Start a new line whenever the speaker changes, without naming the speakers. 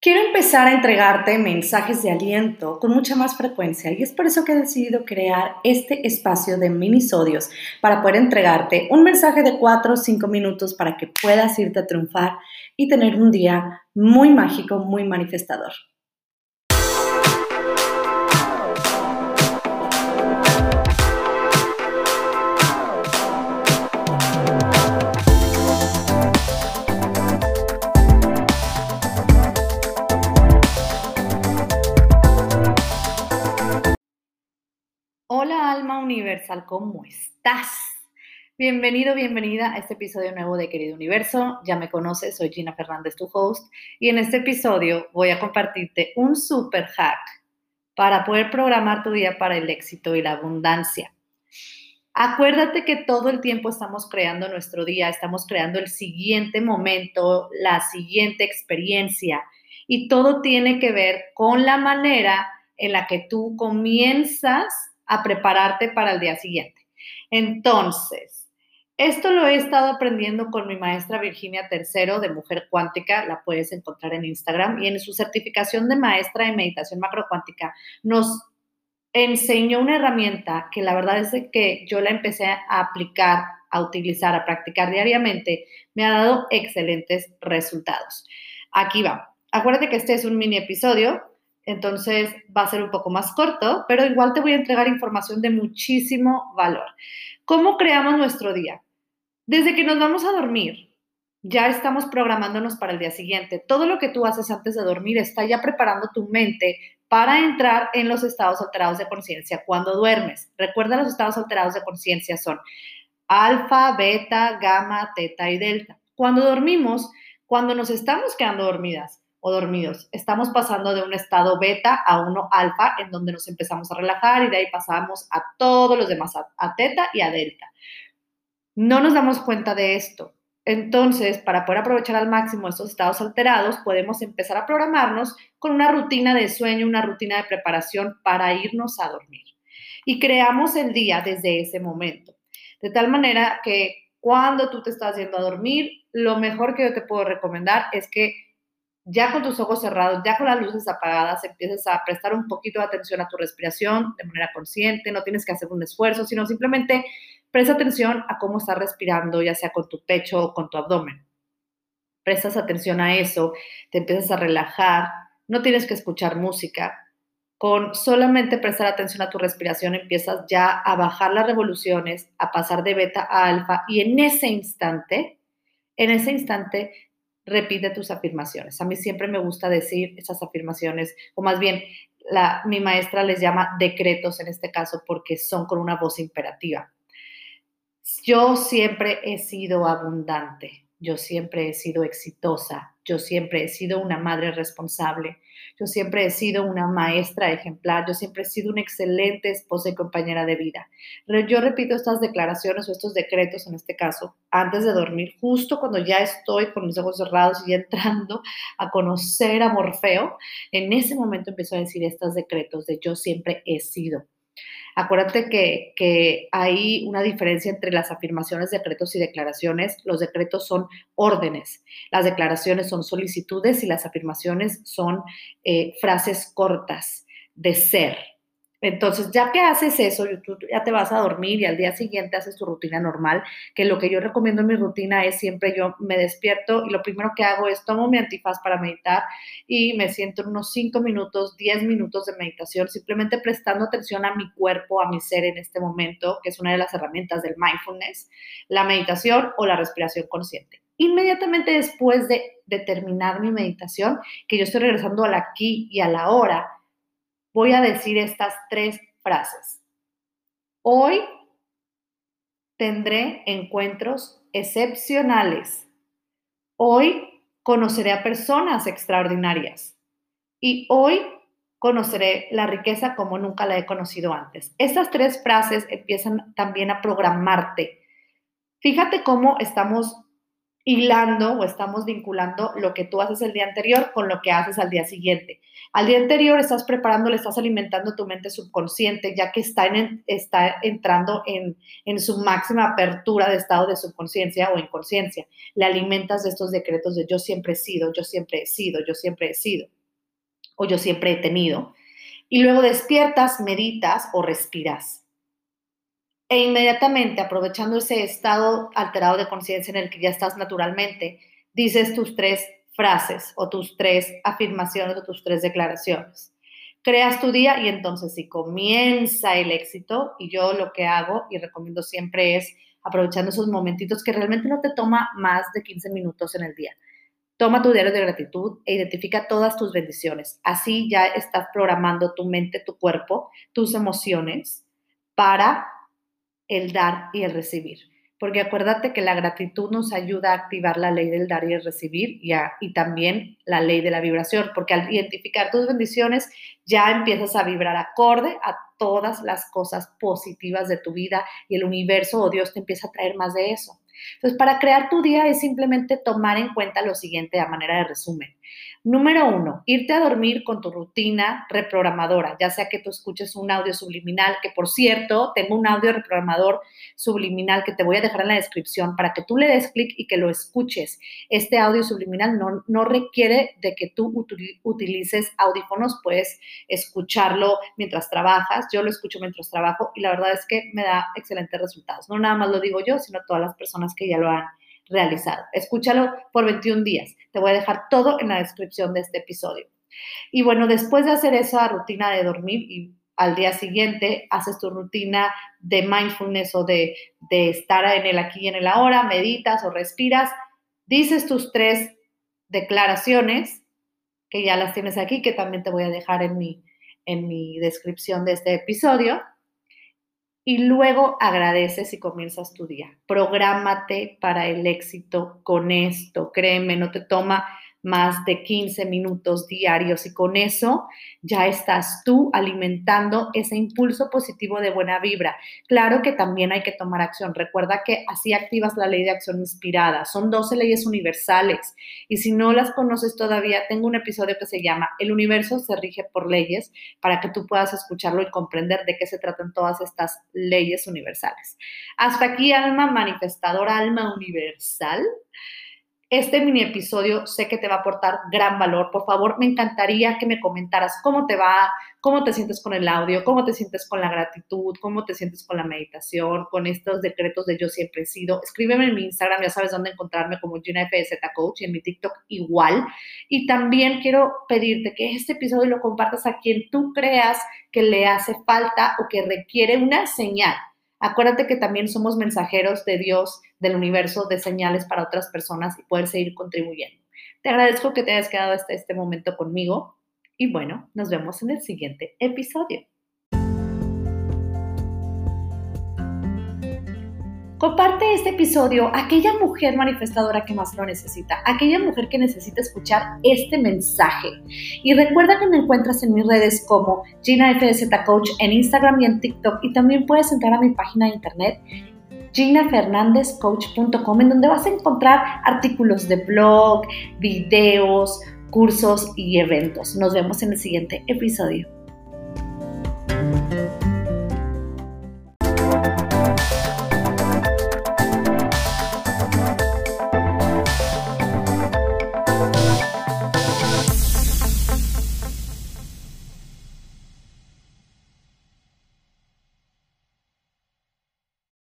Quiero empezar a entregarte mensajes de aliento con mucha más frecuencia y es por eso que he decidido crear este espacio de minisodios para poder entregarte un mensaje de 4 o 5 minutos para que puedas irte a triunfar y tener un día muy mágico, muy manifestador. Alma universal, ¿cómo estás? Bienvenido, bienvenida a este episodio nuevo de Querido Universo. Ya me conoces, soy Gina Fernández, tu host, y en este episodio voy a compartirte un super hack para poder programar tu día para el éxito y la abundancia. Acuérdate que todo el tiempo estamos creando nuestro día, estamos creando el siguiente momento, la siguiente experiencia, y todo tiene que ver con la manera en la que tú comienzas a prepararte para el día siguiente. Entonces, esto lo he estado aprendiendo con mi maestra Virginia Tercero de Mujer Cuántica, la puedes encontrar en Instagram, y en su certificación de maestra de meditación macrocuántica nos enseñó una herramienta que la verdad es que yo la empecé a aplicar, a utilizar, a practicar diariamente, me ha dado excelentes resultados. Aquí va. Acuérdate que este es un mini episodio, entonces va a ser un poco más corto, pero igual te voy a entregar información de muchísimo valor. ¿Cómo creamos nuestro día? Desde que nos vamos a dormir, ya estamos programándonos para el día siguiente. Todo lo que tú haces antes de dormir está ya preparando tu mente para entrar en los estados alterados de conciencia cuando duermes. Recuerda, los estados alterados de conciencia son alfa, beta, gamma, teta y delta. Cuando dormimos, cuando nos estamos quedando dormidas, o dormidos. Estamos pasando de un estado beta a uno alfa, en donde nos empezamos a relajar y de ahí pasamos a todos los demás, a, teta y a delta. No nos damos cuenta de esto. Entonces, para poder aprovechar al máximo estos estados alterados, podemos empezar a programarnos con una rutina de sueño, una rutina de preparación para irnos a dormir. Y creamos el día desde ese momento. De tal manera que cuando tú te estás yendo a dormir, lo mejor que yo te puedo recomendar es que ya con tus ojos cerrados, ya con las luces apagadas, empiezas a prestar un poquito de atención a tu respiración de manera consciente, no tienes que hacer un esfuerzo, sino simplemente presta atención a cómo estás respirando, ya sea con tu pecho o con tu abdomen. Prestas atención a eso, te empiezas a relajar, no tienes que escuchar música. Con solamente prestar atención a tu respiración empiezas ya a bajar las revoluciones, a pasar de beta a alfa y en ese instante, en ese instante repite tus afirmaciones. A mí siempre me gusta decir esas afirmaciones, o más bien, la, mi maestra les llama decretos en este caso porque son con una voz imperativa. Yo siempre he sido abundante, yo siempre he sido exitosa, yo siempre he sido una madre responsable, yo siempre he sido una maestra ejemplar, yo siempre he sido una excelente esposa y compañera de vida. Yo repito estas declaraciones o estos decretos en este caso antes de dormir, justo cuando ya estoy con mis ojos cerrados y entrando a conocer a Morfeo, en ese momento empiezo a decir estos decretos de yo siempre he sido. Acuérdate que, hay una diferencia entre las afirmaciones, decretos y declaraciones. Los decretos son órdenes, las declaraciones son solicitudes y las afirmaciones son eh, frases cortas de ser. Entonces, ya que haces eso, ya te vas a dormir y al día siguiente haces tu rutina normal, que lo que yo recomiendo en mi rutina es siempre yo me despierto y lo primero que hago es tomo mi antifaz para meditar y me siento unos 5 minutos, 10 minutos de meditación, simplemente prestando atención a mi cuerpo, a mi ser en este momento, que es una de las herramientas del mindfulness, la meditación o la respiración consciente. Inmediatamente después de, de terminar mi meditación, que yo estoy regresando al aquí y a la hora, voy a decir estas tres frases. Hoy tendré encuentros excepcionales. Hoy conoceré a personas extraordinarias. Y hoy conoceré la riqueza como nunca la he conocido antes. Estas tres frases empiezan también a programarte. Fíjate cómo estamos hilando o estamos vinculando lo que tú haces el día anterior con lo que haces al día siguiente. Al día anterior estás preparando, le estás alimentando tu mente subconsciente, ya que está, en, está entrando en, en su máxima apertura de estado de subconsciencia o inconsciencia. Le alimentas de estos decretos de yo siempre he sido, yo siempre he sido, yo siempre he sido, o yo siempre he tenido. Y luego despiertas, meditas o respiras. E inmediatamente, aprovechando ese estado alterado de conciencia en el que ya estás naturalmente, dices tus tres frases o tus tres afirmaciones o tus tres declaraciones. Creas tu día y entonces si comienza el éxito, y yo lo que hago y recomiendo siempre es aprovechando esos momentitos que realmente no te toma más de 15 minutos en el día. Toma tu diario de gratitud e identifica todas tus bendiciones. Así ya estás programando tu mente, tu cuerpo, tus emociones para el dar y el recibir. Porque acuérdate que la gratitud nos ayuda a activar la ley del dar y el recibir y, y también la ley de la vibración, porque al identificar tus bendiciones ya empiezas a vibrar acorde a todas las cosas positivas de tu vida y el universo o Dios te empieza a traer más de eso. Entonces, para crear tu día es simplemente tomar en cuenta lo siguiente a manera de resumen. Número uno, irte a dormir con tu rutina reprogramadora, ya sea que tú escuches un audio subliminal, que por cierto, tengo un audio reprogramador subliminal que te voy a dejar en la descripción para que tú le des clic y que lo escuches. Este audio subliminal no, no requiere de que tú utilices audífonos, puedes escucharlo mientras trabajas. Yo lo escucho mientras trabajo y la verdad es que me da excelentes resultados. No nada más lo digo yo, sino todas las personas que ya lo han realizado. Escúchalo por 21 días. Te voy a dejar todo en la descripción de este episodio. Y bueno, después de hacer esa rutina de dormir y al día siguiente haces tu rutina de mindfulness o de, de estar en el aquí y en el ahora, meditas o respiras, dices tus tres declaraciones, que ya las tienes aquí, que también te voy a dejar en mi, en mi descripción de este episodio y luego agradeces y comienzas tu día. Prográmate para el éxito con esto. Créeme, no te toma más de 15 minutos diarios y con eso ya estás tú alimentando ese impulso positivo de buena vibra. Claro que también hay que tomar acción. Recuerda que así activas la ley de acción inspirada. Son 12 leyes universales y si no las conoces todavía, tengo un episodio que se llama El universo se rige por leyes para que tú puedas escucharlo y comprender de qué se tratan todas estas leyes universales. Hasta aquí, alma manifestadora, alma universal. Este mini episodio sé que te va a aportar gran valor. Por favor, me encantaría que me comentaras cómo te va, cómo te sientes con el audio, cómo te sientes con la gratitud, cómo te sientes con la meditación, con estos decretos de yo siempre he sido. Escríbeme en mi Instagram, ya sabes dónde encontrarme como Gina Coach y en mi TikTok igual. Y también quiero pedirte que este episodio lo compartas a quien tú creas que le hace falta o que requiere una señal Acuérdate que también somos mensajeros de Dios, del universo, de señales para otras personas y poder seguir contribuyendo. Te agradezco que te hayas quedado hasta este momento conmigo y bueno, nos vemos en el siguiente episodio. Comparte este episodio a aquella mujer manifestadora que más lo necesita, aquella mujer que necesita escuchar este mensaje. Y recuerda que me encuentras en mis redes como Gina FZ Coach en Instagram y en TikTok y también puedes entrar a mi página de internet ginafernandezcoach.com en donde vas a encontrar artículos de blog, videos, cursos y eventos. Nos vemos en el siguiente episodio.